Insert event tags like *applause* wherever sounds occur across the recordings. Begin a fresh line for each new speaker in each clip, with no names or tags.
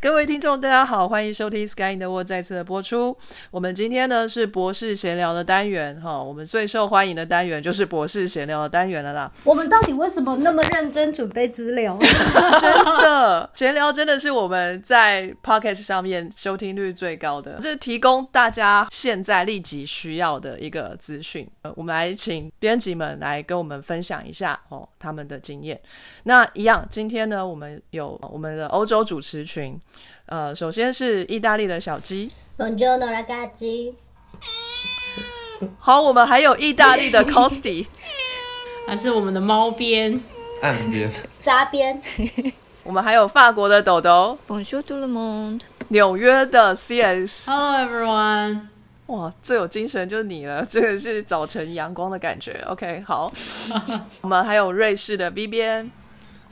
各位听众，大家好，欢迎收听 Sky in the World 再次的播出。我们今天呢是博士闲聊的单元，哈，我们最受欢迎的单元就是博士闲聊的单元了啦。
我们到底为什么那么认真准备资料？*laughs*
真的，闲聊真的是我们在 Podcast 上面收听率最高的，这是提供大家现在立即需要的一个资讯。呃，我们来请编辑们来跟我们分享一下哦他们的经验。那一样，今天呢，我们有我们的欧洲主持群，呃，首先是意大利的小鸡，好，我们还有意大利的 Costi，
还是我们的猫边，
按边。
扎边，
我们还有法国的
抖抖，
纽约的
CS，Hello everyone，
哇，最有精神就是你了，这个是早晨阳光的感觉，OK，好，*laughs* 我们还有瑞士的 B 边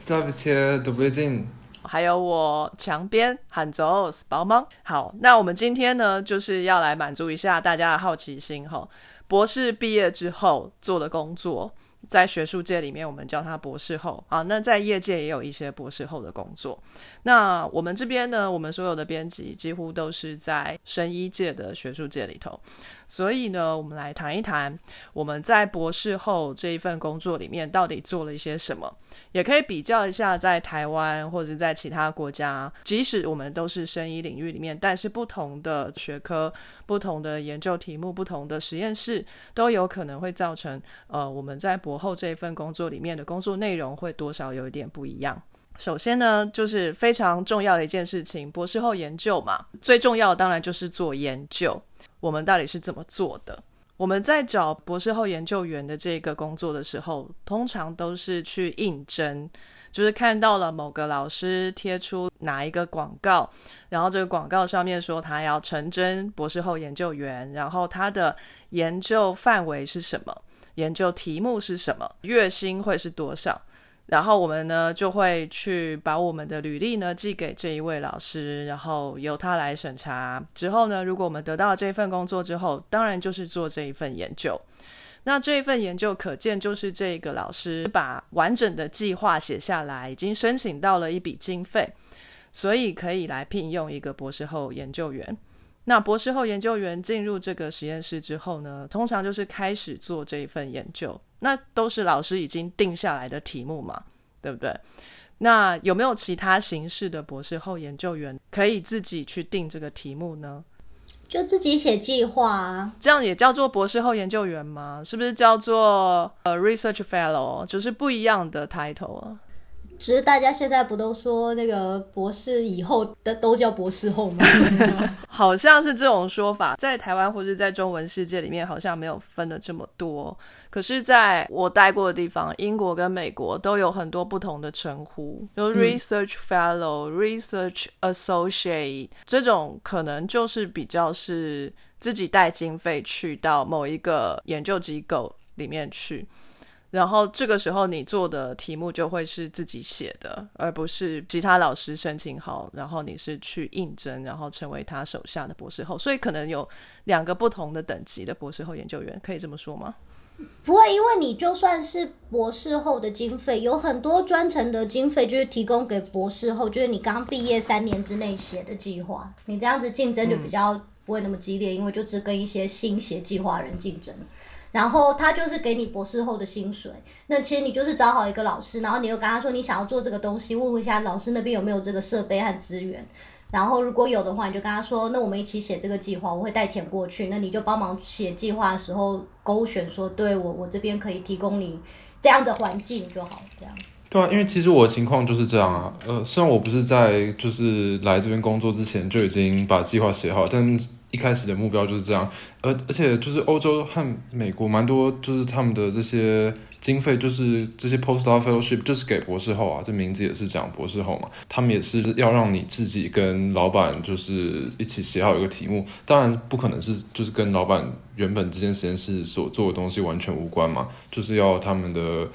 ，Stuff here doesn't in。
还有我墙边喊走宝芒。好，那我们今天呢，就是要来满足一下大家的好奇心哈。博士毕业之后做的工作，在学术界里面我们叫他博士后啊，那在业界也有一些博士后的工作。那我们这边呢，我们所有的编辑几乎都是在生医界的学术界里头，所以呢，我们来谈一谈我们在博士后这一份工作里面到底做了一些什么。也可以比较一下，在台湾或者在其他国家，即使我们都是生医领域里面，但是不同的学科、不同的研究题目、不同的实验室，都有可能会造成呃我们在博后这一份工作里面的工作内容会多少有一点不一样。首先呢，就是非常重要的一件事情，博士后研究嘛，最重要的当然就是做研究。我们到底是怎么做的？我们在找博士后研究员的这个工作的时候，通常都是去应征，就是看到了某个老师贴出哪一个广告，然后这个广告上面说他要成真博士后研究员，然后他的研究范围是什么，研究题目是什么，月薪会是多少。然后我们呢就会去把我们的履历呢寄给这一位老师，然后由他来审查。之后呢，如果我们得到这份工作之后，当然就是做这一份研究。那这一份研究可见就是这个老师把完整的计划写下来，已经申请到了一笔经费，所以可以来聘用一个博士后研究员。那博士后研究员进入这个实验室之后呢，通常就是开始做这一份研究。那都是老师已经定下来的题目嘛，对不对？那有没有其他形式的博士后研究员可以自己去定这个题目呢？
就自己写计划啊。
这样也叫做博士后研究员吗？是不是叫做呃 research fellow？就是不一样的 title 啊。
只是大家现在不都说那个博士以后的都叫博士后吗？*laughs*
好像是这种说法，在台湾或者在中文世界里面，好像没有分的这么多。可是，在我待过的地方，英国跟美国都有很多不同的称呼，有 research fellow、research associate 这种，可能就是比较是自己带经费去到某一个研究机构里面去。然后这个时候你做的题目就会是自己写的，而不是其他老师申请好，然后你是去应征，然后成为他手下的博士后。所以可能有两个不同的等级的博士后研究员，可以这么说吗？
不会，因为你就算是博士后的经费，有很多专程的经费就是提供给博士后，就是你刚毕业三年之内写的计划，你这样子竞争就比较不会那么激烈，因为就只跟一些新写计划人竞争。然后他就是给你博士后的薪水，那其实你就是找好一个老师，然后你又跟他说你想要做这个东西，问问一下老师那边有没有这个设备和资源。然后如果有的话，你就跟他说，那我们一起写这个计划，我会带钱过去，那你就帮忙写计划的时候勾选说，对我我这边可以提供你这样的环境就好，这样。
对啊，因为其实我的情况就是这样啊。呃，虽然我不是在就是来这边工作之前就已经把计划写好，但一开始的目标就是这样，而而且就是欧洲和美国蛮多，就是他们的这些经费，就是这些 postdoc fellowship 就是给博士后啊，这名字也是讲博士后嘛，他们也是要让你自己跟老板就是一起写好一个题目，当然不可能是就是跟老板原本这间实验室所做的东西完全无关嘛，就是要他们的。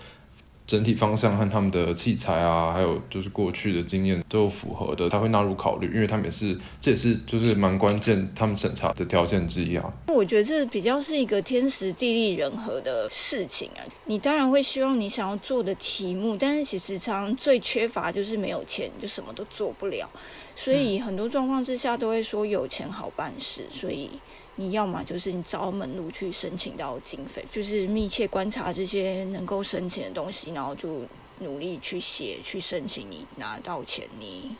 整体方向和他们的器材啊，还有就是过去的经验都符合的，他会纳入考虑，因为他们也是，这也是就是蛮关键，他们审查的条件之一啊。
我觉得这比较是一个天时地利人和的事情啊。你当然会希望你想要做的题目，但是其实常常最缺乏就是没有钱，就什么都做不了。所以很多状况之下都会说有钱好办事，所以。你要么就是你找门路去申请到经费，就是密切观察这些能够申请的东西，然后就努力去写去申请。你拿到钱，你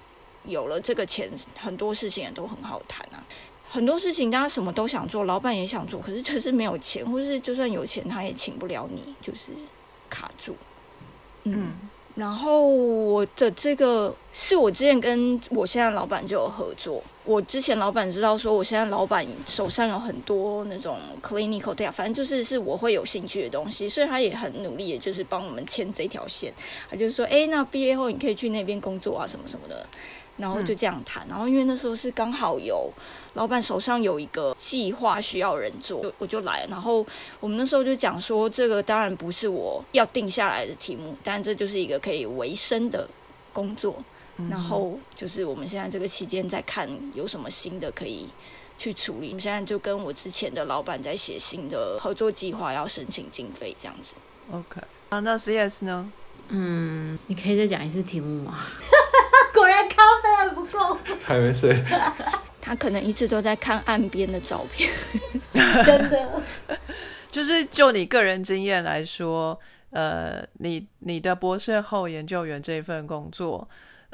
有了这个钱，很多事情也都很好谈啊。很多事情大家什么都想做，老板也想做，可是就是没有钱，或是就算有钱，他也请不了你，就是卡住。嗯。然后我的这个是我之前跟我现在老板就有合作。我之前老板知道说，我现在老板手上有很多那种 clinical data，反正就是是我会有兴趣的东西，所以他也很努力，也就是帮我们牵这条线。他就是说，哎，那毕业后你可以去那边工作啊，什么什么的。然后就这样谈，然后因为那时候是刚好有老板手上有一个计划需要人做，我就来。然后我们那时候就讲说，这个当然不是我要定下来的题目，但这就是一个可以维生的工作。然后就是我们现在这个期间在看有什么新的可以去处理。我们现在就跟我之前的老板在写新的合作计划，要申请经费这样子。
OK，啊，那 CS 呢？
嗯，你可以再讲一次题目吗？*laughs*
果然咖啡还不够，
还没睡。*laughs*
他可能一直都在看岸边的照片，*laughs*
真的。
就是就你个人经验来说，呃，你你的博士后研究员这份工作，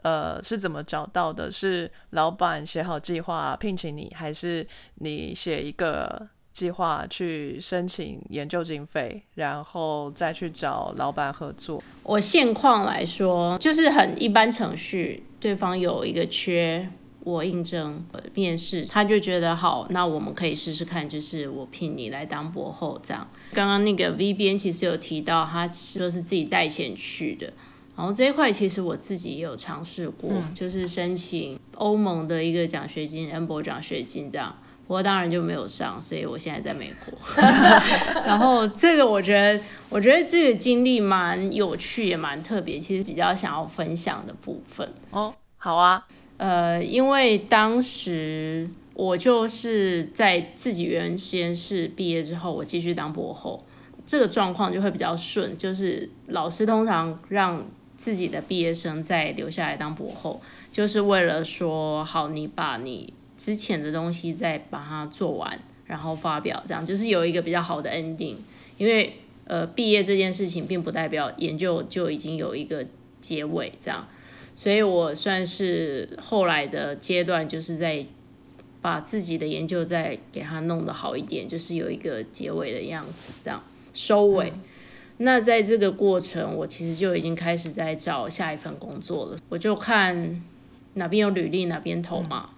呃，是怎么找到的？是老板写好计划聘请你，还是你写一个？计划去申请研究经费，然后再去找老板合作。
我现况来说，就是很一般程序，对方有一个缺，我应征面试，他就觉得好，那我们可以试试看，就是我聘你来当博后这样。刚刚那个 V 编其实有提到，他说是自己带钱去的，然后这一块其实我自己也有尝试过，就是申请欧盟的一个奖学金 a m b o 奖学金这样。我当然就没有上，所以我现在在美国。*laughs* *laughs* 然后这个我觉得，我觉得这个经历蛮有趣，也蛮特别，其实比较想要分享的部分。
哦，好啊，
呃，因为当时我就是在自己原实验室毕业之后，我继续当博后，这个状况就会比较顺，就是老师通常让自己的毕业生再留下来当博后，就是为了说，好，你把你。之前的东西再把它做完，然后发表，这样就是有一个比较好的 ending。因为呃，毕业这件事情并不代表研究就已经有一个结尾，这样。所以我算是后来的阶段，就是在把自己的研究再给它弄得好一点，就是有一个结尾的样子，这样收尾。那在这个过程，我其实就已经开始在找下一份工作了。我就看哪边有履历，哪边投嘛。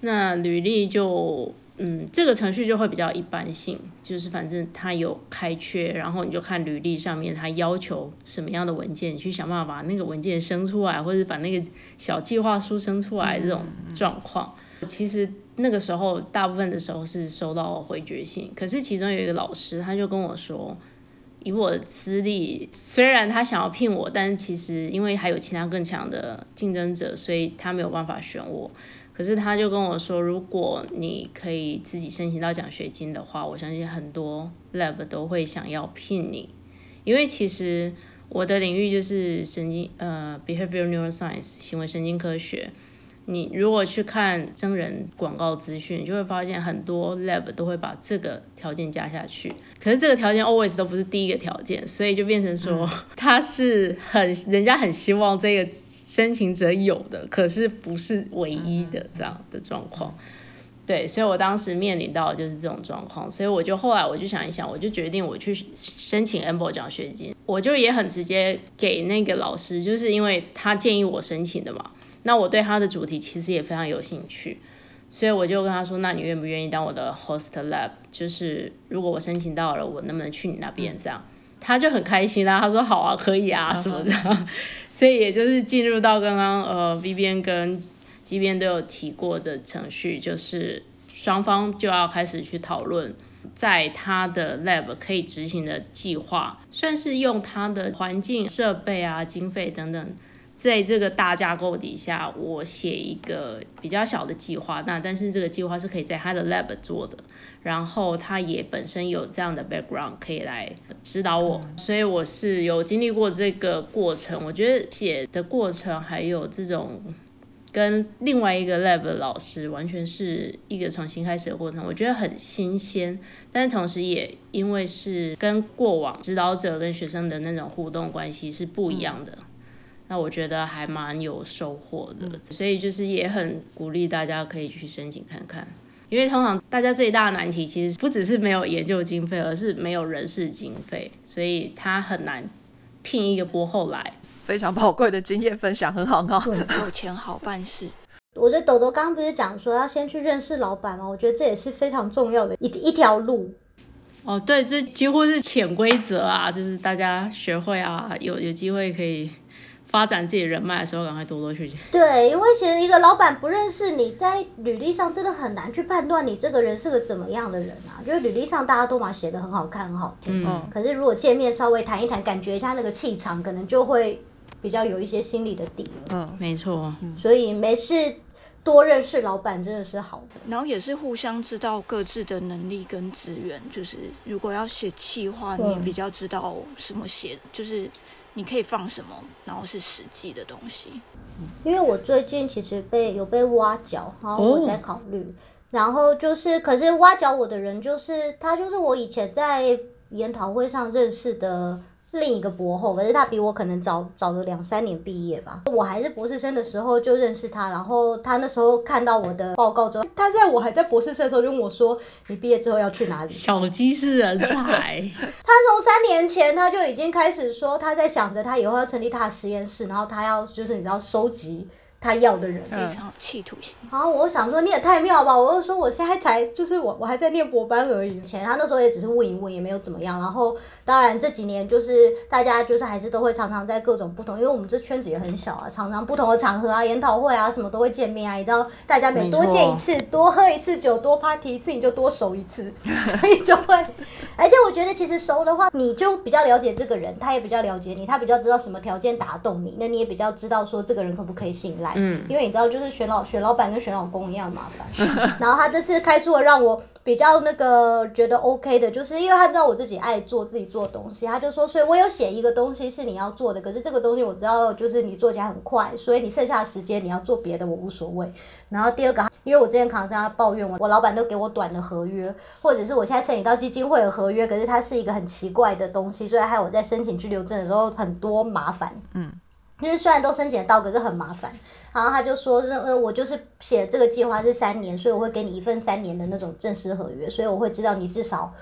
那履历就，嗯，这个程序就会比较一般性，就是反正他有开缺，然后你就看履历上面他要求什么样的文件，你去想办法把那个文件生出来，或者把那个小计划书生出来这种状况。其实那个时候大部分的时候是收到回绝信，可是其中有一个老师他就跟我说，以我的资历，虽然他想要聘我，但是其实因为还有其他更强的竞争者，所以他没有办法选我。可是他就跟我说，如果你可以自己申请到奖学金的话，我相信很多 lab 都会想要聘你，因为其实我的领域就是神经呃 behavior neuroscience 行为神经科学。你如果去看真人广告资讯，就会发现很多 lab 都会把这个条件加下去。可是这个条件 always 都不是第一个条件，所以就变成说 *laughs* 他是很人家很希望这个。申请者有的，可是不是唯一的这样的状况，对，所以我当时面临到的就是这种状况，所以我就后来我就想一想，我就决定我去申请 a m b o 奖学金，我就也很直接给那个老师，就是因为他建议我申请的嘛，那我对他的主题其实也非常有兴趣，所以我就跟他说：“那你愿不愿意当我的 host lab？就是如果我申请到了，我能不能去你那边这样？”他就很开心啦，他说：“好啊，可以啊，什么的。*laughs* 所以也就是进入到刚刚呃 V 边跟 G 边都有提过的程序，就是双方就要开始去讨论。在他的 lab 可以执行的计划，算是用他的环境设备啊、经费等等，在这个大架构底下，我写一个比较小的计划。那但是这个计划是可以在他的 lab 做的，然后他也本身有这样的 background 可以来指导我，所以我是有经历过这个过程。我觉得写的过程还有这种。跟另外一个 lab 老师完全是一个重新开始的过程，我觉得很新鲜，但同时也因为是跟过往指导者跟学生的那种互动关系是不一样的，那我觉得还蛮有收获的，所以就是也很鼓励大家可以去申请看看，因为通常大家最大的难题其实不只是没有研究经费，而是没有人事经费，所以他很难聘一个博后来。
非常宝贵的经验分享，很好很好。*laughs*
有钱好办事。*laughs*
我觉得豆豆刚刚不是讲说要先去认识老板吗？我觉得这也是非常重要的一一条路。
哦，对，这几乎是潜规则啊，就是大家学会啊，有有机会可以。发展自己人脉的时候，赶快多多去。
对，因为其实一个老板不认识你，在履历上真的很难去判断你这个人是个怎么样的人啊。就是履历上大家都嘛写的很好看、很好听，嗯，可是如果见面稍微谈一谈，感觉一下那个气场，可能就会比较有一些心理的底了。
嗯，没错。
所以没事多认识老板真的是好的，
然后也是互相知道各自的能力跟资源。就是如果要写企划，你也比较知道什么写，就是。你可以放什么？然后是实际的东西。
因为我最近其实被有被挖角，然后我在考虑。然后就是，可是挖角我的人就是他，就是我以前在研讨会上认识的。另一个博后，可是他比我可能早早了两三年毕业吧。我还是博士生的时候就认识他，然后他那时候看到我的报告之后，他在我还在博士生的时候就问我说：“你毕业之后要去哪里？”
小鸡是人才。
他从三年前他就已经开始说他在想着他以后要成立他的实验室，然后他要就是你知道收集。他要的人
非常企图心。
好，我想说你也太妙吧！我就说我现在才就是我我还在念博班而已。前他那时候也只是问一问，也没有怎么样。然后当然这几年就是大家就是还是都会常常在各种不同，因为我们这圈子也很小啊，常常不同的场合啊、研讨会啊什么都会见面啊。你知道，大家每多见一次、多喝一次酒、多 party 一次，你就多熟一次，*laughs* 所以就会。而且我觉得其实熟的话，你就比较了解这个人，他也比较了解你，他比较知道什么条件打动你，那你也比较知道说这个人可不可以信赖。嗯，因为你知道，就是选老选老板跟选老公一样麻烦。*laughs* 然后他这次开出了让我比较那个觉得 OK 的，就是因为他知道我自己爱做自己做的东西，他就说，所以我有写一个东西是你要做的，可是这个东西我知道就是你做起来很快，所以你剩下的时间你要做别的，我无所谓。然后第二个，因为我之前常常跟他抱怨我，我老板都给我短的合约，或者是我现在申请到基金会的合约，可是它是一个很奇怪的东西，所以害我在申请居留证的时候很多麻烦。嗯。因为虽然都申请到，可是很麻烦。然后他就说，呃，我就是写这个计划是三年，所以我会给你一份三年的那种正式合约，所以我会知道你至少。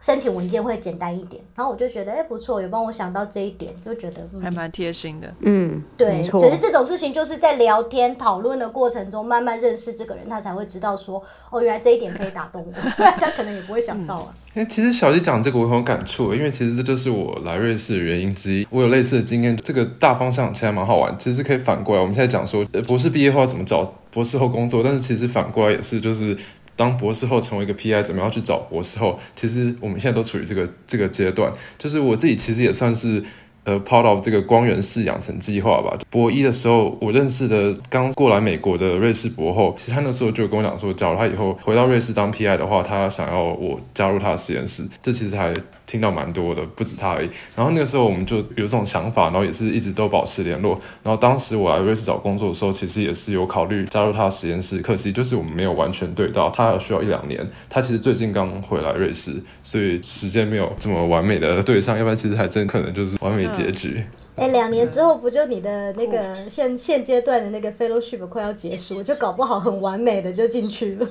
申请文件会简单一点，然后我就觉得哎不错，有帮我想到这一点，就觉得
还蛮贴心的。
嗯，
对，可是这种事情就是在聊天讨论的过程中慢慢认识这个人，他才会知道说哦，原来这一点可以打动我，*laughs* 他可能也不会想到啊。
哎，其实小鸡讲这个我很有感触，因为其实这就是我来瑞士的原因之一。我有类似的经验，这个大方向其实蛮好玩。其实可以反过来，我们现在讲说博士毕业后怎么找博士后工作，但是其实反过来也是就是。当博士后成为一个 PI，怎么样去找博士后？其实我们现在都处于这个这个阶段。就是我自己其实也算是呃 part of 这个光源式养成计划吧。博一的时候，我认识的刚过来美国的瑞士博后，其实他那时候就跟我讲说，假如他以后回到瑞士当 PI 的话，他想要我加入他的实验室。这其实还。听到蛮多的，不止他而已。然后那个时候我们就有这种想法，然后也是一直都保持联络。然后当时我来瑞士找工作的时候，其实也是有考虑加入他的实验室，可惜就是我们没有完全对到，他还需要一两年。他其实最近刚回来瑞士，所以时间没有这么完美的对上，要不然其实还真可能就是完美结局。
哎，两年之后不就你的那个现现阶段的那个 fellowship 快要结束，就搞不好很完美的就进去了。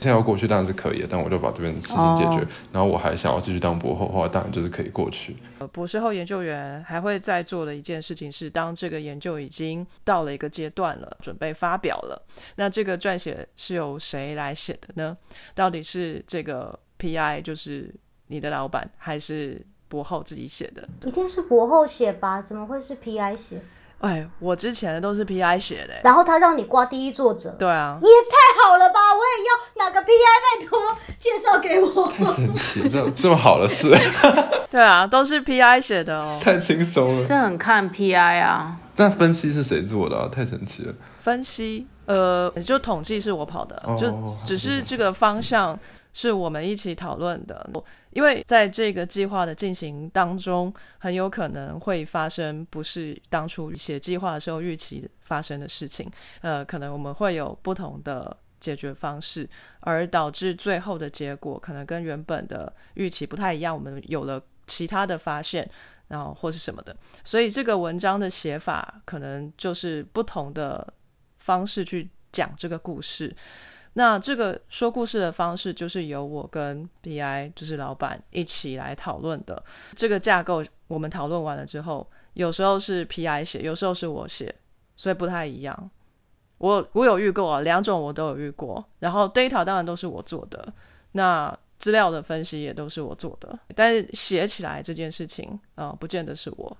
现在要过去当然是可以的，但我就把这边事情解决，然后我还想要继续当博后的话，当然就是可以过去。
博士后研究员还会再做的一件事情是，当这个研究已经到了一个阶段了，准备发表了，那这个撰写是由谁来写的呢？到底是这个 PI 就是你的老板，还是博后自己写的？
一定是博后写吧？怎么会是 PI 写？
哎，我之前的都是 PI 写的。
然后他让你挂第一作者，
对啊，
也太好了吧！我也要哪个 PI，拜托介绍给我。
太神奇，这这么好的事。*laughs*
对啊，都是 PI 写的哦，
太轻松了。
这很看 PI 啊。
但分析是谁做的啊？太神奇了。
分析，呃，就统计是我跑的，就只是这个方向是我们一起讨论的。因为在这个计划的进行当中，很有可能会发生不是当初写计划的时候预期发生的事情。呃，可能我们会有不同的解决方式，而导致最后的结果可能跟原本的预期不太一样。我们有了其他的发现，然后或是什么的，所以这个文章的写法可能就是不同的方式去讲这个故事。那这个说故事的方式，就是由我跟 BI，就是老板一起来讨论的。这个架构我们讨论完了之后，有时候是 PI 写，有时候是我写，所以不太一样。我我有遇过啊，两种我都有遇过。然后 data 当然都是我做的，那资料的分析也都是我做的，但是写起来这件事情啊，不见得是我。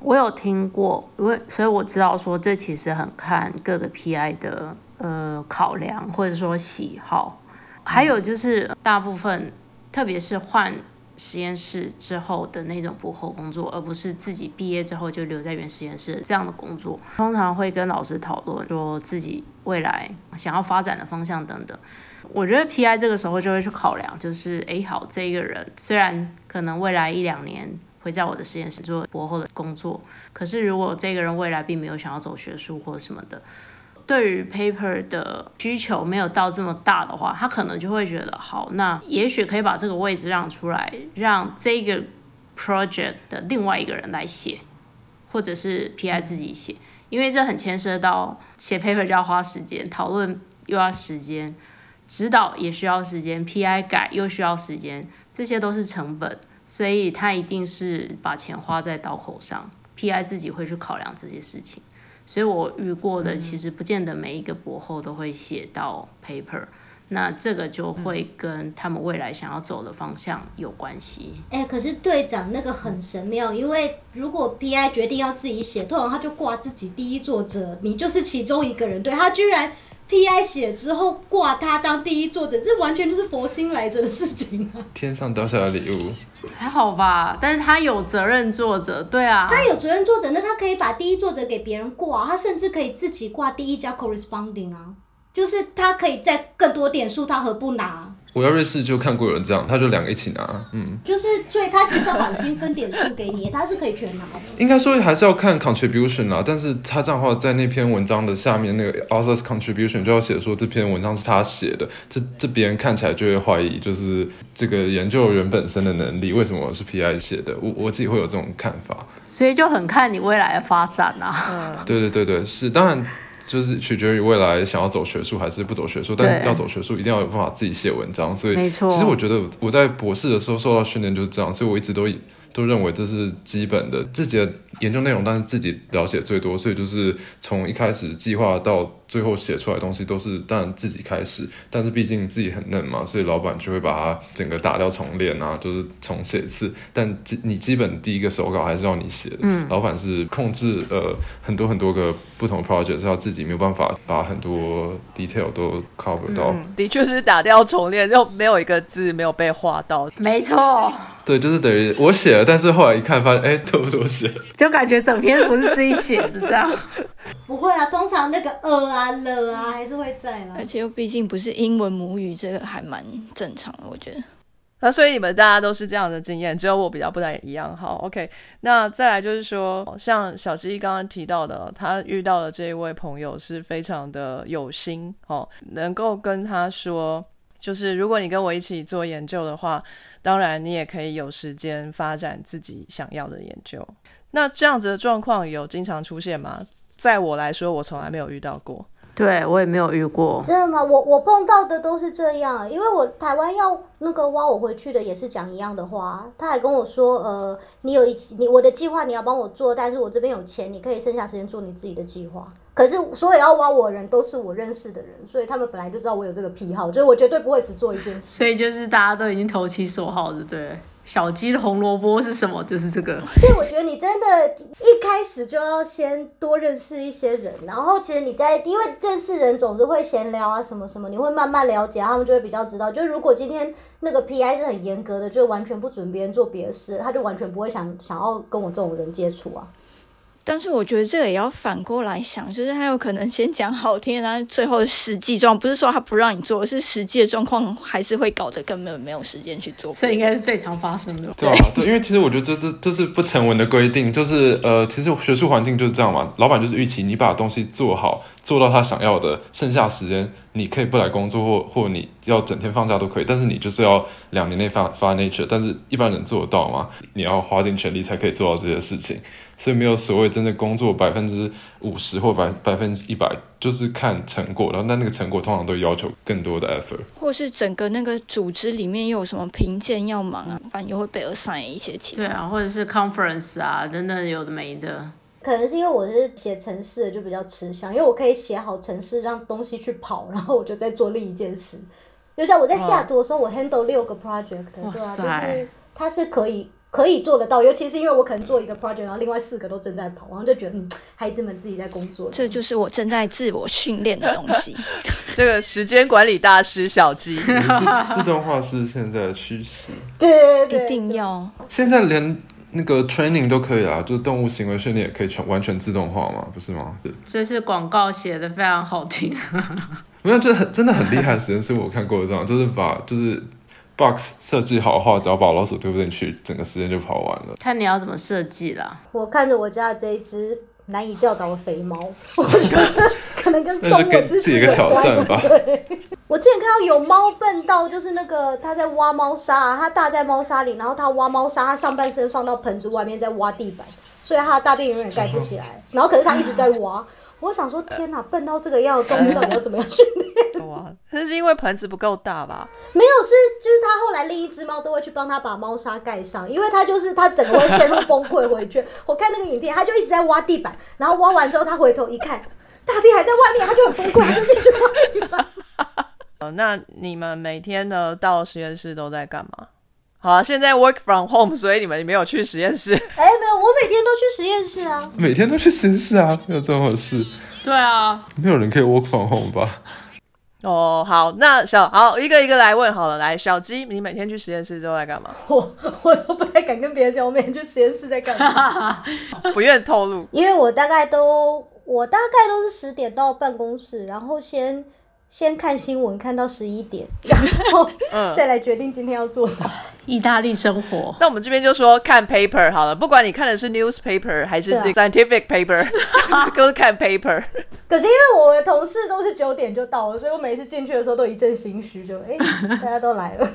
我有听过，因为所以我知道说，这其实很看各个 PI 的。呃，考量或者说喜好，还有就是大部分，特别是换实验室之后的那种博后工作，而不是自己毕业之后就留在原实验室这样的工作，通常会跟老师讨论说自己未来想要发展的方向等等。我觉得 PI 这个时候就会去考量，就是哎，好，这个人虽然可能未来一两年会在我的实验室做博后的工作，可是如果这个人未来并没有想要走学术或什么的。对于 paper 的需求没有到这么大的话，他可能就会觉得好，那也许可以把这个位置让出来，让这个 project 的另外一个人来写，或者是 PI 自己写，因为这很牵涉到写 paper 就要花时间，讨论又要时间，指导也需要时间，PI 改又需要时间，这些都是成本，所以他一定是把钱花在刀口上，PI 自己会去考量这些事情。所以我遇过的其实不见得每一个博后都会写到 paper，那这个就会跟他们未来想要走的方向有关系。
哎，可是队长那个很神妙，因为如果 PI 决定要自己写，通常他就挂自己第一作者，你就是其中一个人，对他居然 PI 写之后挂他当第一作者，这完全就是佛心来着的事情啊！
天上掉下来礼物。
还好吧，但是他有责任作者，对啊，
他有责任作者，那他可以把第一作者给别人挂，他甚至可以自己挂第一家 corresponding 啊，就是他可以在更多点数，他何不拿？
我要瑞士就看过有人这样，他就两个一起拿，嗯，
就是所以他其实好心分点数给你，他是可以全拿的。
应该说还是要看 contribution 啦，但是他这样的话，在那篇文章的下面那个 author's contribution 就要写说这篇文章是他写的，这这别人看起来就会怀疑，就是这个研究人本身的能力为什么是 PI 写的？我我自己会有这种看法，
所以就很看你未来的发展啊。
嗯，对对对对，是当然。就是取决于未来想要走学术还是不走学术，但要走学术一定要有办法自己写文章。所以，其实我觉得我在博士的时候受到训练就是这样，所以我一直都都认为这是基本的自己的。研究内容，但是自己了解最多，所以就是从一开始计划到最后写出来的东西都是当然自己开始，但是毕竟自己很嫩嘛，所以老板就会把它整个打掉重练啊，就是重写一次。但基你基本第一个手稿还是要你写的，嗯，老板是控制呃很多很多个不同 project，是要自己没有办法把很多 detail 都 cover 到。
的确是打掉重练，就没有一个字没有被画到。
没错。
对，就是等于我写了，但是后来一看发现，哎，都是我写。
就感觉整篇不是自己写的这样，*laughs*
不会啊，通常那个呃啊了啊还是会在啦。
而且又毕竟不是英文母语，这个还蛮正常的，我觉得。
那所以你们大家都是这样的经验，只有我比较不太一样。好，OK，那再来就是说，像小鸡刚刚提到的，他遇到的这一位朋友是非常的有心哦，能够跟他说。就是如果你跟我一起做研究的话，当然你也可以有时间发展自己想要的研究。那这样子的状况有经常出现吗？在我来说，我从来没有遇到过。
对我也没有遇过。
真的吗？我我碰到的都是这样，因为我台湾要那个挖我回去的也是讲一样的话，他还跟我说，呃，你有一你我的计划你要帮我做，但是我这边有钱，你可以剩下时间做你自己的计划。可是所有要挖我的人都是我认识的人，所以他们本来就知道我有这个癖好，就是我绝对不会只做一件事。
所以就是大家都已经投其所好的，对。小鸡的红萝卜是什么？就是这个。
对，我觉得你真的一开始就要先多认识一些人，然后其实你在因为认识人总是会闲聊啊什么什么，你会慢慢了解，他们就会比较知道。就如果今天那个 PI 是很严格的，就完全不准别人做别的事，他就完全不会想想要跟我这种人接触啊。
但是我觉得这个也要反过来想，就是他有可能先讲好听，然后最后的实际状不是说他不让你做，是实际的状况还是会搞得根本没有时间去做。
这应该是最常发生的。
对啊，对，因为其实我觉得这这这是不成文的规定，就是呃，其实学术环境就是这样嘛，老板就是预期你把东西做好，做到他想要的，剩下时间你可以不来工作，或或你要整天放假都可以，但是你就是要两年内发发 nature，但是一般人做得到吗？你要花尽全力才可以做到这些事情。所以没有所谓真的工作百分之五十或百百分之一百，就是看成果。然后那那个成果通常都要求更多的 effort，
或是整个那个组织里面又有什么评鉴要忙啊，反正又会被 assign 一些其他。
对啊，或者是 conference 啊等等有的没的。
可能是因为我是写程式的，就比较吃香，因为我可以写好程式，让东西去跑，然后我就在做另一件事。就像我在西雅图的时候，我 handle 六个 project，对啊，就是它是可以。可以做得到，尤其是因为我可能做一个 project，然后另外四个都正在跑，然后就觉得嗯，孩子们自己在工作，
这就是我正在自我训练的东西。*laughs*
这个时间管理大师小鸡，
自自动化是现在的趋势，
对，
一定要。
现在连那个 training 都可以啊，就是动物行为训练也可以全完全自动化嘛，不是吗？
这是广告写的非常好听，*laughs*
没有，这很真的很厉害实验室，我看过这样，就是把就是。Box 设计好的话，只要把老鼠丢进去，整个时间就跑完了。
看你要怎么设计啦。
我看着我家的这一只难以教导的肥猫，*laughs* 我觉得可能跟 *laughs* 动物知识有关吧。我之前看到有猫笨到，就是那个它在挖猫砂，它大在猫砂里，然后它挖猫砂，它上半身放到盆子外面在挖地板，所以它的大便永远盖不起来。*laughs* 然后可是它一直在挖。我想说，天哪，笨到这个样，动物到底要怎么样训练？*laughs*
哇，那是因为盆子不够大吧？
没有，是就是他后来另一只猫都会去帮他把猫砂盖上，因为他就是他整个会陷入崩溃回去。*laughs* 我看那个影片，他就一直在挖地板，然后挖完之后，他回头一看，大便还在外面，他就很崩溃，就进去挖地板。*laughs*
哦，那你们每天呢到实验室都在干嘛？好，现在 work from home，所以你们没有去实验室。*laughs*
哎，没有，我每天都去实验室啊。
每天都去实验室啊，没有这种事。
对啊，
没有人可以 work from home 吧？
哦，好，那小好一个一个来问好了。来，小鸡，你每天去实验室都在干嘛？*laughs*
我我都不太敢跟别人讲，我每天去实验室在干嘛，*laughs*
不愿透露。
因为我大概都，我大概都是十点到办公室，然后先。先看新闻，看到十一点，*laughs* 然后再来决定今天要做啥。
意大利生活。*laughs*
那我们这边就说看 paper 好了，不管你看的是 newspaper 还是 scientific paper，*laughs* 都是看 paper。
可是因为我的同事都是九点就到了，所以我每次进去的时候都一阵心虚，就哎，大家都来了。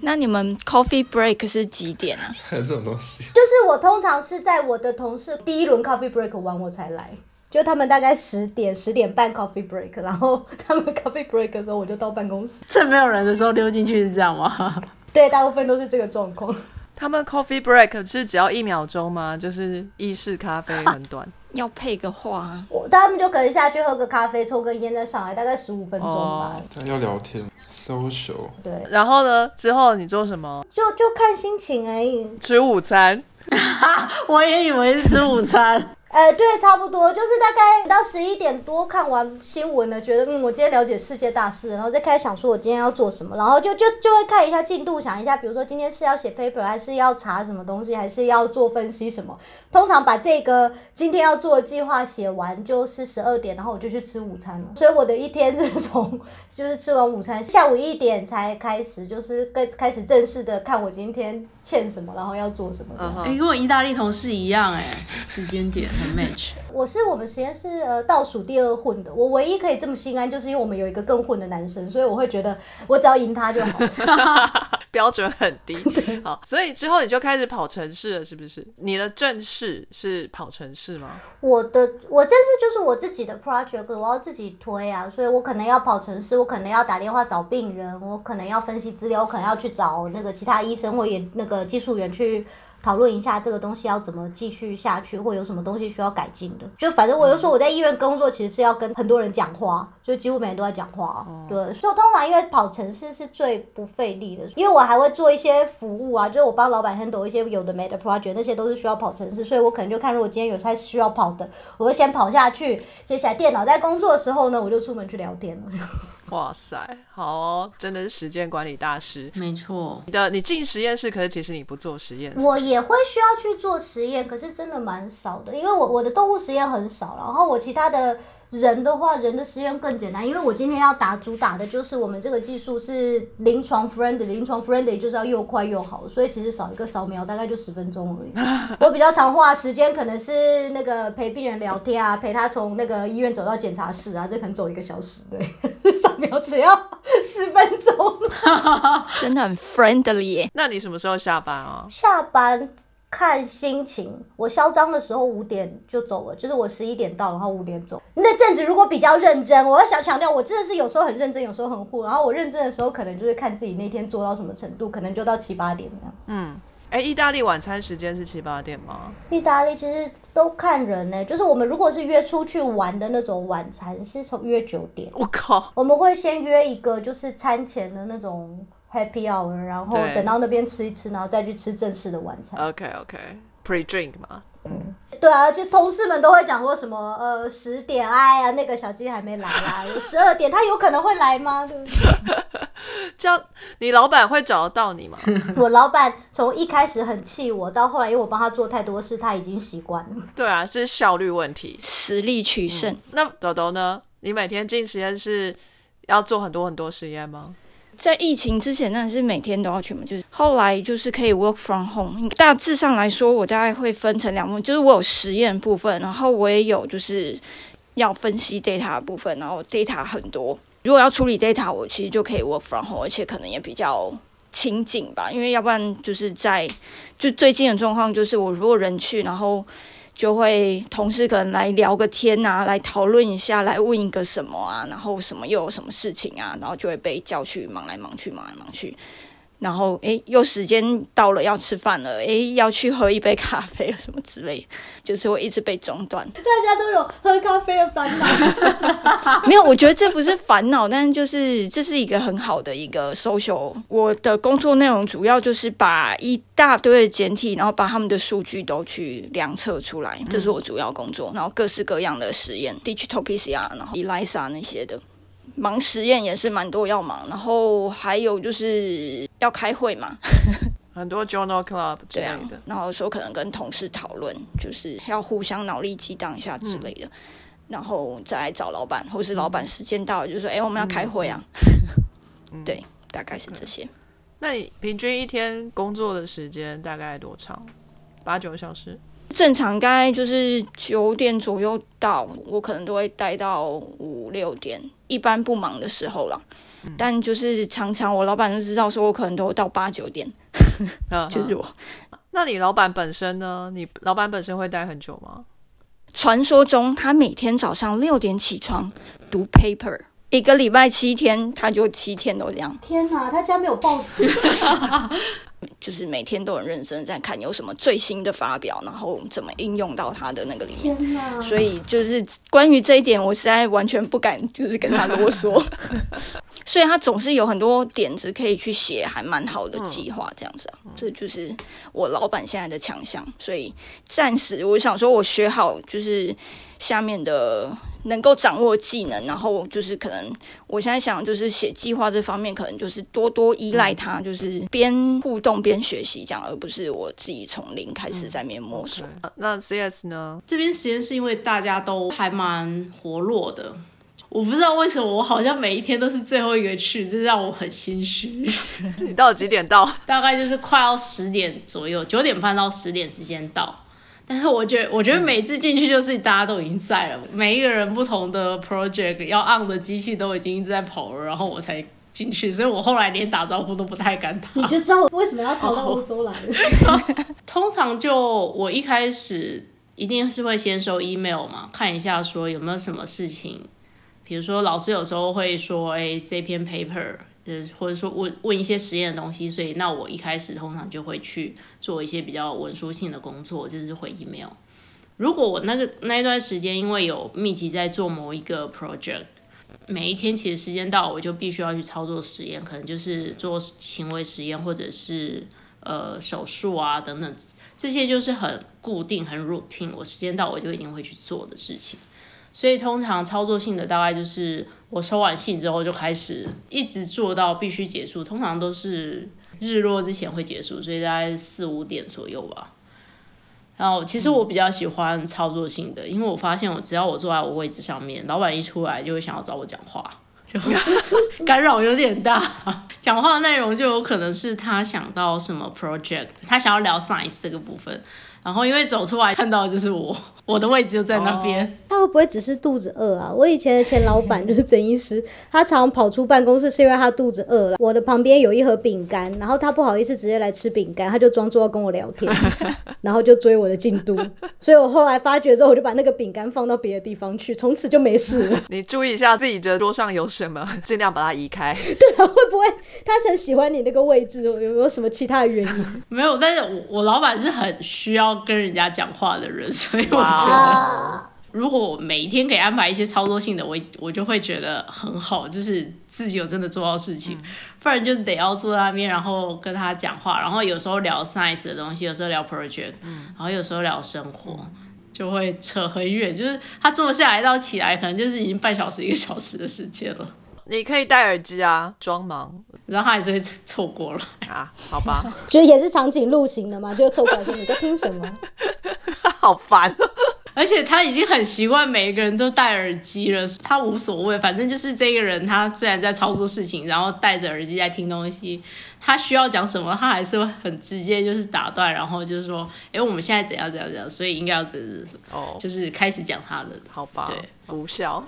那你们 coffee break 是几点啊？
还有这种东西？
就是我通常是在我的同事第一轮 coffee break 完我才来。就他们大概十点十点半 coffee break，然后他们 coffee break 的时候，我就到办公室。
趁没有人的时候溜进去是这样吗？
对，大部分都是这个状况。
他们 coffee break 是只要一秒钟吗？就是意式咖啡很短，*laughs*
要配个话。
我他们就可能下去喝个咖啡，抽根烟再上来，大概十五分钟吧。
要聊天，social。
对。
然后呢？之后你做什么？
就就看心情而已。
吃午餐。*laughs*
我也以为是吃午餐。
呃，对，差不多就是大概到十一点多看完新闻了，觉得嗯，我今天了解世界大事，然后再开始想说我今天要做什么，然后就就就会看一下进度，想一下，比如说今天是要写 paper，还是要查什么东西，还是要做分析什么。通常把这个今天要做的计划写完就是十二点，然后我就去吃午餐了。所以我的一天 *laughs* 是从就是吃完午餐，下午一点才开始，就是跟开始正式的看我今天欠什么，然后要做什么。
哎，跟我意大利同事一样，哎，时间点。很 match。
我是我们实验室呃倒数第二混的，我唯一可以这么心安，就是因为我们有一个更混的男生，所以我会觉得我只要赢他就好。*laughs*
标准很低。*laughs* 好，所以之后你就开始跑城市了，是不是？你的正式是跑城市吗？
我的我正式就是我自己的 project，我要自己推啊，所以我可能要跑城市，我可能要打电话找病人，我可能要分析资料，我可能要去找那个其他医生或也那个技术员去。讨论一下这个东西要怎么继续下去，或有什么东西需要改进的。就反正我就说我在医院工作，其实是要跟很多人讲话，就几乎每天都在讲话。对，所以通常因为跑城市是最不费力的，因为我还会做一些服务啊，就是我帮老板 handle 一些有的没的 project，那些都是需要跑城市，所以我可能就看如果今天有菜需要跑的，我会先跑下去。接下来电脑在工作的时候呢，我就出门去聊天了。*laughs*
哇塞，好哦，真的是时间管理大师。
没错，
你的你进实验室，可是其实你不做实验。
我也也会需要去做实验，可是真的蛮少的，因为我我的动物实验很少，然后我其他的。人的话，人的实验更简单，因为我今天要打主打的就是我们这个技术是临床 friendly，临床 friendly 就是要又快又好，所以其实少一个扫描大概就十分钟而已。*laughs* 我比较常花时间可能是那个陪病人聊天啊，陪他从那个医院走到检查室啊，这可能走一个小时，对，*laughs* 扫描只要十分钟，*laughs*
真的很 friendly。
那你什么时候下班啊？
下班。看心情，我嚣张的时候五点就走了，就是我十一点到，然后五点走。那阵子如果比较认真，我要想强调，我真的是有时候很认真，有时候很混。然后我认真的时候，可能就是看自己那天做到什么程度，可能就到七八点这样。
嗯，哎，意大利晚餐时间是七八点吗？
意大利其实都看人呢，就是我们如果是约出去玩的那种晚餐，是从约九点。
我靠，
我们会先约一个就是餐前的那种。Happy hour，然后等到那边吃一吃，然后再去吃正式的晚餐。
OK OK，pre drink 嘛。
嗯，对啊，就同事们都会讲过什么呃十点哎呀，那个小鸡还没来啦，*laughs* 十二点他有可能会来吗？对不对？
这样你老板会找得到你吗？*laughs*
我老板从一开始很气我，到后来因为我帮他做太多事，他已经习惯了。
对啊，是效率问题，
实力取胜。
那豆豆呢？你每天进实验室要做很多很多实验吗？
在疫情之前，那是每天都要去嘛。就是后来就是可以 work from home。大致上来说，我大概会分成两部分，就是我有实验部分，然后我也有就是要分析 data 的部分。然后 data 很多，如果要处理 data，我其实就可以 work from home，而且可能也比较清静吧。因为要不然就是在就最近的状况，就是我如果人去，然后。就会同事可能来聊个天啊，来讨论一下，来问一个什么啊，然后什么又有什么事情啊，然后就会被叫去忙来忙去，忙来忙去。然后，诶，又时间到了要吃饭了，诶，要去喝一杯咖啡什么之类，就是会一直被中断。*laughs*
大家都有喝咖啡的烦恼，*laughs*
没有？我觉得这不是烦恼，但是就是这是一个很好的一个 social。我的工作内容主要就是把一大堆的简体，然后把他们的数据都去量测出来，这是我主要工作。然后各式各样的实验，digital PCR，然后 ELISA 那些的。忙实验也是蛮多要忙，然后还有就是要开会嘛，*laughs*
很多 journal club 之类的，
然后说可能跟同事讨论，就是要互相脑力激荡一下之类的，然后再来找老板，或是老板时间到了就说，哎，我们要开会啊，*laughs* 对，大概是这些。
那你平均一天工作的时间大概多长？八九个小时？
正常大概就是九点左右到，我可能都会待到五六点，一般不忙的时候啦。但就是常常我老板就知道说我可能都到八九点，就是我。
那你老板本身呢？你老板本身会待很久吗？
传说中他每天早上六点起床读 paper，一个礼拜七天他就七天都这样。
天哪，他家没有报纸。*laughs*
就是每天都很认真在看有什么最新的发表，然后怎么应用到他的那个里面。所以就是关于这一点，我实在完全不敢就是跟他啰嗦。*laughs* 所以他总是有很多点子可以去写，还蛮好的计划这样子啊。这就是我老板现在的强项。所以暂时我想说，我学好就是下面的。能够掌握技能，然后就是可能，我现在想就是写计划这方面，可能就是多多依赖他，就是边互动边学习这样，而不是我自己从零开始在面摸索。
那 CS 呢？
这边实验室因为大家都还蛮活络的，我不知道为什么我好像每一天都是最后一个去，这让我很心虚。*laughs*
你到几点到？*laughs*
大概就是快要十点左右，九点半到十点之间到。但是我觉得，我觉得每次进去就是大家都已经在了，每一个人不同的 project 要 on 的机器都已经一直在跑了，然后我才进去，所以我后来连打招呼都不太敢打。
你就知道我为什么要逃到欧洲来了。*laughs*
通常就我一开始一定是会先收 email 嘛，看一下说有没有什么事情，比如说老师有时候会说，哎，这篇 paper，呃，或者说问问一些实验的东西，所以那我一开始通常就会去做一些比较文书性的工作，就是回 email。如果我那个那一段时间因为有密集在做某一个 project，每一天其实时间到我就必须要去操作实验，可能就是做行为实验或者是呃手术啊等等，这些就是很固定很 routine，我时间到我就一定会去做的事情。所以通常操作性的大概就是我收完信之后就开始一直做到必须结束，通常都是日落之前会结束，所以大概四五点左右吧。然后其实我比较喜欢操作性的，因为我发现我只要我坐在我位置上面，老板一出来就会想要找我讲话，就 *laughs* 干扰有点大。讲话的内容就有可能是他想到什么 project，他想要聊 science 这个部分，然后因为走出来看到的就是我，我的位置就在那边。
他会不会只是肚子饿啊？我以前的前老板 *laughs* 就是整医师，他常跑出办公室是因为他肚子饿了。我的旁边有一盒饼干，然后他不好意思直接来吃饼干，他就装作要跟我聊天，*laughs* 然后就追我的进度。所以我后来发觉之后，我就把那个饼干放到别的地方去，从此就没事了。*laughs*
你注意一下自己的桌上有什么，尽量把它移开。
对啊，会不会他很喜欢你那个位置？有没有什么其他的原因？
没有，但是我我老板是很需要跟人家讲话的人，所以我觉得。
啊，
如果我每一天可以安排一些操作性的，我我就会觉得很好，就是自己有真的做到事情，不然就得要坐在那边，然后跟他讲话，然后有时候聊 science 的东西，有时候聊 project，、然后有时候聊生活，就会扯很远，就是他坐下来到起来，可能就是已经半小时一个小时的时间了，
你可以戴耳机啊，装忙。
然后他还是会凑过来。
啊，好吧，*laughs*
就也是长颈鹿型的嘛，就凑过来说你在听什么？*laughs*
好烦。
而且他已经很习惯每一个人都戴耳机了，他无所谓，反正就是这个人，他虽然在操作事情，然后戴着耳机在听东西，他需要讲什么，他还是会很直接，就是打断，然后就是说，哎，我们现在怎样怎样怎样，所以应该要怎样怎样，
哦，
就是开始讲他的。
好吧，
对，
无效。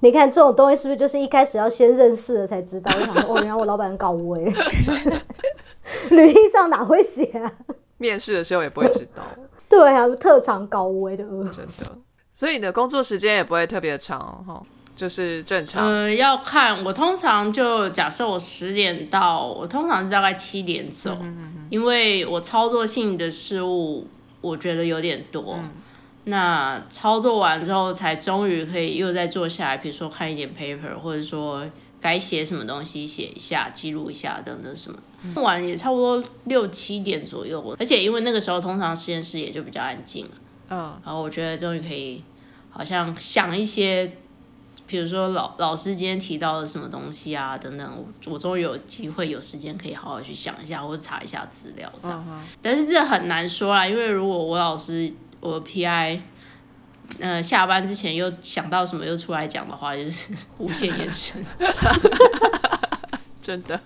你看这种东西是不是就是一开始要先认识了才知道？我想说，哦，原来我老板很搞威，*laughs* 履历上哪会写啊？
面试的时候也不会知道，*laughs*
对啊，特长高危的呃，
真的。所以你的工作时间也不会特别长哈，就是正常。
呃，要看我通常就假设我十点到，我通常是大概七点走，因为我操作性的事物我觉得有点多。那操作完之后，才终于可以又再坐下来，比如说看一点 paper，或者说该写什么东西写一下，记录一下等等什么。弄完也差不多六七点左右，而且因为那个时候通常实验室也就比较安静了，
嗯，
然后我觉得终于可以好像想一些，比如说老老师今天提到的什么东西啊等等，我我终于有机会有时间可以好好去想一下或者查一下资料这样。但是这很难说啦，因为如果我老师我 PI。呃，下班之前又想到什么又出来讲的话，就是无限延伸。*laughs*
真的。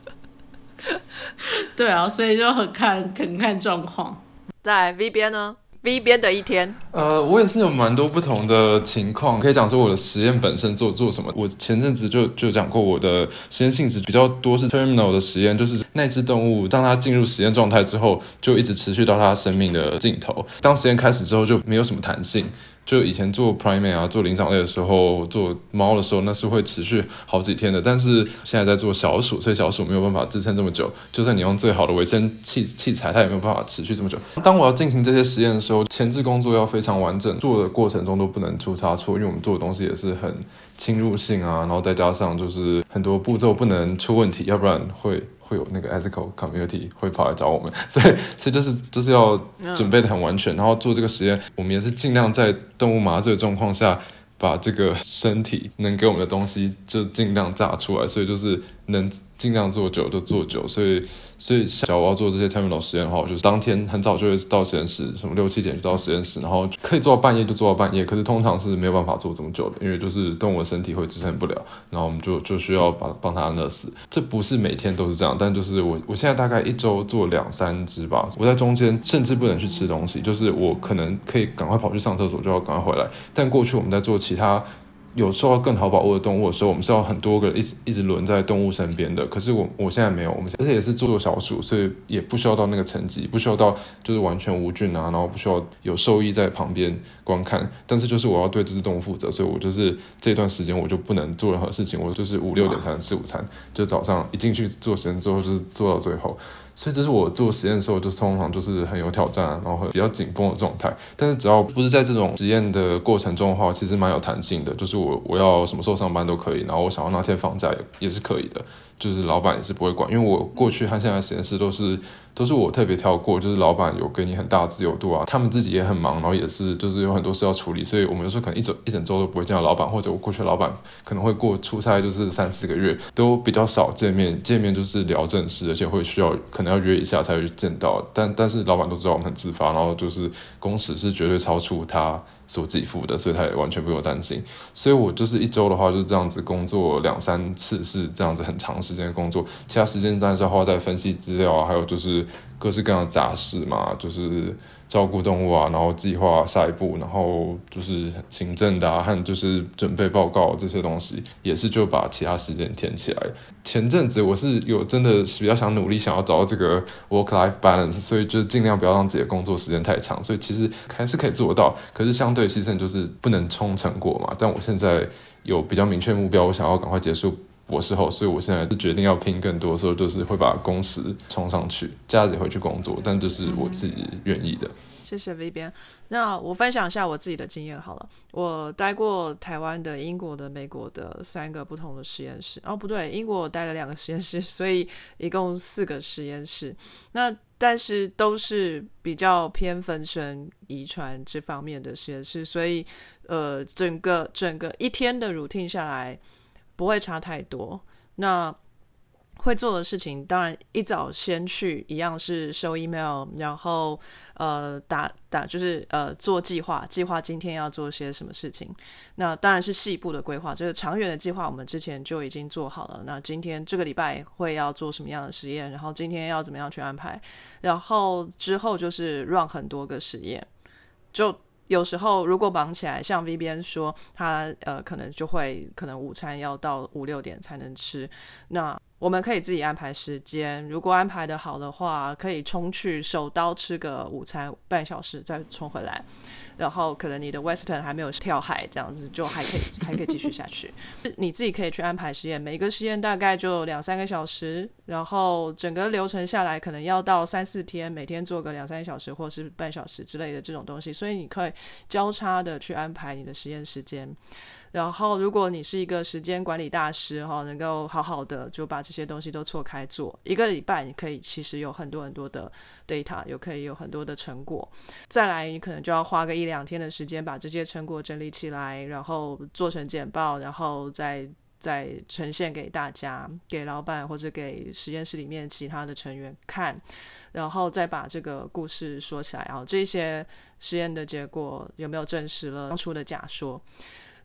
*laughs*
对啊，所以就很看很看状况。
在 V 边呢？V 边的一天，
呃，我也是有蛮多不同的情况，可以讲说我的实验本身做做什么。我前阵子就就讲过，我的实验性质比较多是 terminal 的实验，就是那只动物当它进入实验状态之后，就一直持续到它生命的尽头。当实验开始之后，就没有什么弹性。就以前做 primate 啊，做灵长类的时候，做猫的时候，那是会持续好几天的。但是现在在做小鼠，所以小鼠没有办法支撑这么久。就算你用最好的维生器器材，它也没有办法持续这么久。*laughs* 当我要进行这些实验的时候，前置工作要非常完整，做的过程中都不能出差错，因为我们做的东西也是很侵入性啊，然后再加上就是很多步骤不能出问题，要不然会。会有那个 ethical community 会跑来找我们，*laughs* 所以所以就是就是要准备的很完全，然后做这个实验，我们也是尽量在动物麻醉的状况下，把这个身体能给我们的东西就尽量榨出来，所以就是能尽量做久就做久，所以所以假如我要做这些 terminal 实验的话，我就是当天很早就会到实验室，什么六七点就到实验室，然后可以做到半夜就做到半夜，可是通常是没有办法做这么久的，因为就是动物的身体会支撑不了，然后我们就就需要把帮它勒死。这不是每天都是这样，但就是我我现在大概一周做两三只吧，我在中间甚至不能去吃东西，就是我可能可以赶快跑去上厕所就要赶快回来，但过去我们在做其他。有受到更好保护的动物的时候，我们是要很多个一直一直轮在动物身边的。可是我我现在没有，我们而且也是做小鼠，所以也不需要到那个层级，不需要到就是完全无菌啊，然后不需要有兽医在旁边观看。但是就是我要对这只动物负责，所以我就是这段时间我就不能做任何事情，我就是五六点才能吃午餐，就早上一进去做实验之后就是做到最后。所以这是我做实验的时候，就是通常就是很有挑战，然后比较紧绷的状态。但是只要不是在这种实验的过程中的话，其实蛮有弹性的。就是我我要什么时候上班都可以，然后我想要那天放假也也是可以的。就是老板也是不会管，因为我过去和现在实验室都是都是我特别挑过，就是老板有给你很大自由度啊，他们自己也很忙，然后也是就是有很多事要处理，所以我们有时候可能一整一整周都不会见到老板，或者我过去老板可能会过出差，就是三四个月都比较少见面，见面就是聊正事，而且会需要可能要约一下才会见到，但但是老板都知道我们很自发，然后就是工时是绝对超出他。是我自己付的，所以他也完全不用担心。所以我就是一周的话，就是这样子工作两三次，是这样子很长时间工作。其他时间当然是要花在分析资料啊，还有就是各式各样的杂事嘛，就是。照顾动物啊，然后计划下一步，然后就是行政的啊，和就是准备报告这些东西，也是就把其他时间填起来。前阵子我是有真的比较想努力，想要找到这个 work life balance，所以就尽量不要让自己的工作时间太长。所以其实还是可以做到，可是相对牺牲就是不能冲成果嘛。但我现在有比较明确目标，我想要赶快结束。博士后，所以我现在是决定要拼更多的时候，就是会把工时冲上去，假日回去工作，但就是我自己愿意的。
谢谢 V 边。那我分享一下我自己的经验好了。我待过台湾的、英国的、美国的三个不同的实验室。哦，不对，英国我待了两个实验室，所以一共四个实验室。那但是都是比较偏分身遗传这方面的实验室，所以呃，整个整个一天的 routine 下来。不会差太多。那会做的事情，当然一早先去，一样是收 email，然后呃打打就是呃做计划，计划今天要做些什么事情。那当然是细部的规划，就是长远的计划我们之前就已经做好了。那今天这个礼拜会要做什么样的实验，然后今天要怎么样去安排，然后之后就是 run 很多个实验，就。有时候如果忙起来，像 VBN 说他呃可能就会可能午餐要到五六点才能吃，那我们可以自己安排时间。如果安排的好的话，可以冲去手刀吃个午餐，半小时再冲回来。然后可能你的 Western 还没有跳海，这样子就还可以还可以继续下去。你自己可以去安排实验，每一个实验大概就两三个小时，然后整个流程下来可能要到三四天，每天做个两三小时或是半小时之类的这种东西，所以你可以交叉的去安排你的实验时间。然后，如果你是一个时间管理大师哈，能够好好的就把这些东西都错开做，一个礼拜你可以其实有很多很多的 data，有可以有很多的成果。再来，你可能就要花个一两天的时间把这些成果整理起来，然后做成简报，然后再再呈现给大家，给老板或者给实验室里面其他的成员看，然后再把这个故事说起来，然后这些实验的结果有没有证实了当初的假说？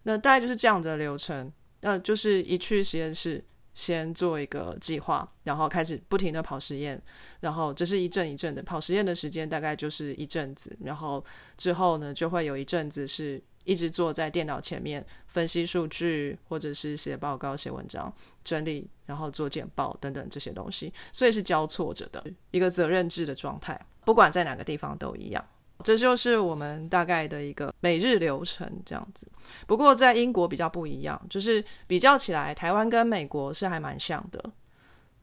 那大概就是这样的流程，那就是一去实验室，先做一个计划，然后开始不停的跑实验，然后这是一阵一阵的跑实验的时间，大概就是一阵子，然后之后呢，就会有一阵子是一直坐在电脑前面分析数据，或者是写报告、写文章、整理，然后做简报等等这些东西，所以是交错着的一个责任制的状态，不管在哪个地方都一样。这就是我们大概的一个每日流程这样子。不过在英国比较不一样，就是比较起来，台湾跟美国是还蛮像的，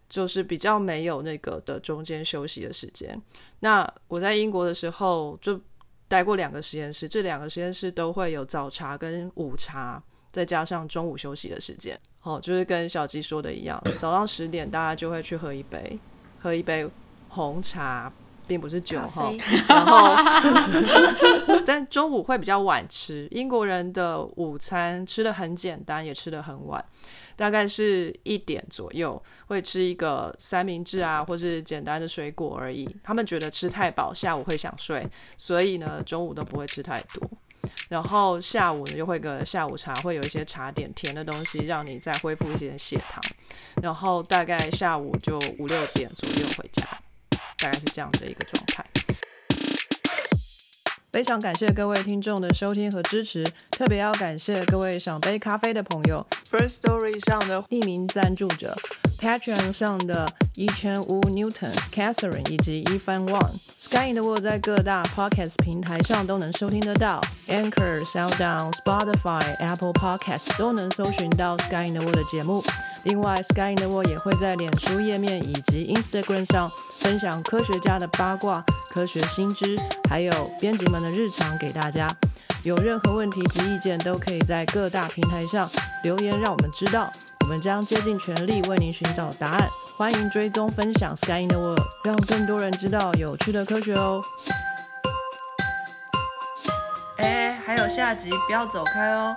就是比较没有那个的中间休息的时间。那我在英国的时候就待过两个实验室，这两个实验室都会有早茶跟午茶，再加上中午休息的时间。哦，就是跟小鸡说的一样，早上十点大家就会去喝一杯，喝一杯红茶。并不是酒哈，*laughs* 然后 *laughs* 但中午会比较晚吃。英国人的午餐吃的很简单，也吃的很晚。大概是一点左右会吃一个三明治啊，或是简单的水果而已。他们觉得吃太饱，下午会想睡，所以呢中午都不会吃太多。然后下午呢就会个下午茶，会有一些茶点甜的东西，让你再恢复一些血糖。然后大概下午就五六点左右回家，大概是这样的一个状态。非常感谢各位听众的收听和支持，特别要感谢各位想杯咖啡的朋友，First Story 上的匿名赞助者，Patreon 上的一千五 Newton、Catherine 以及一番 One，Sky in the World 在各大 Podcast 平台上都能收听得到，Anchor、SoundOn、Spotify、Apple Podcast 都能搜寻到 Sky in the World 的节目。另外，Sky in the World 也会在脸书页面以及 Instagram 上分享科学家的八卦、科学新知，还有编辑们的日常给大家。有任何问题及意见，都可以在各大平台上留言，让我们知道。我们将竭尽全力为您寻找答案。欢迎追踪分享 Sky in the World，让更多人知道有趣的科学哦。哎，还有下集，不要走开哦。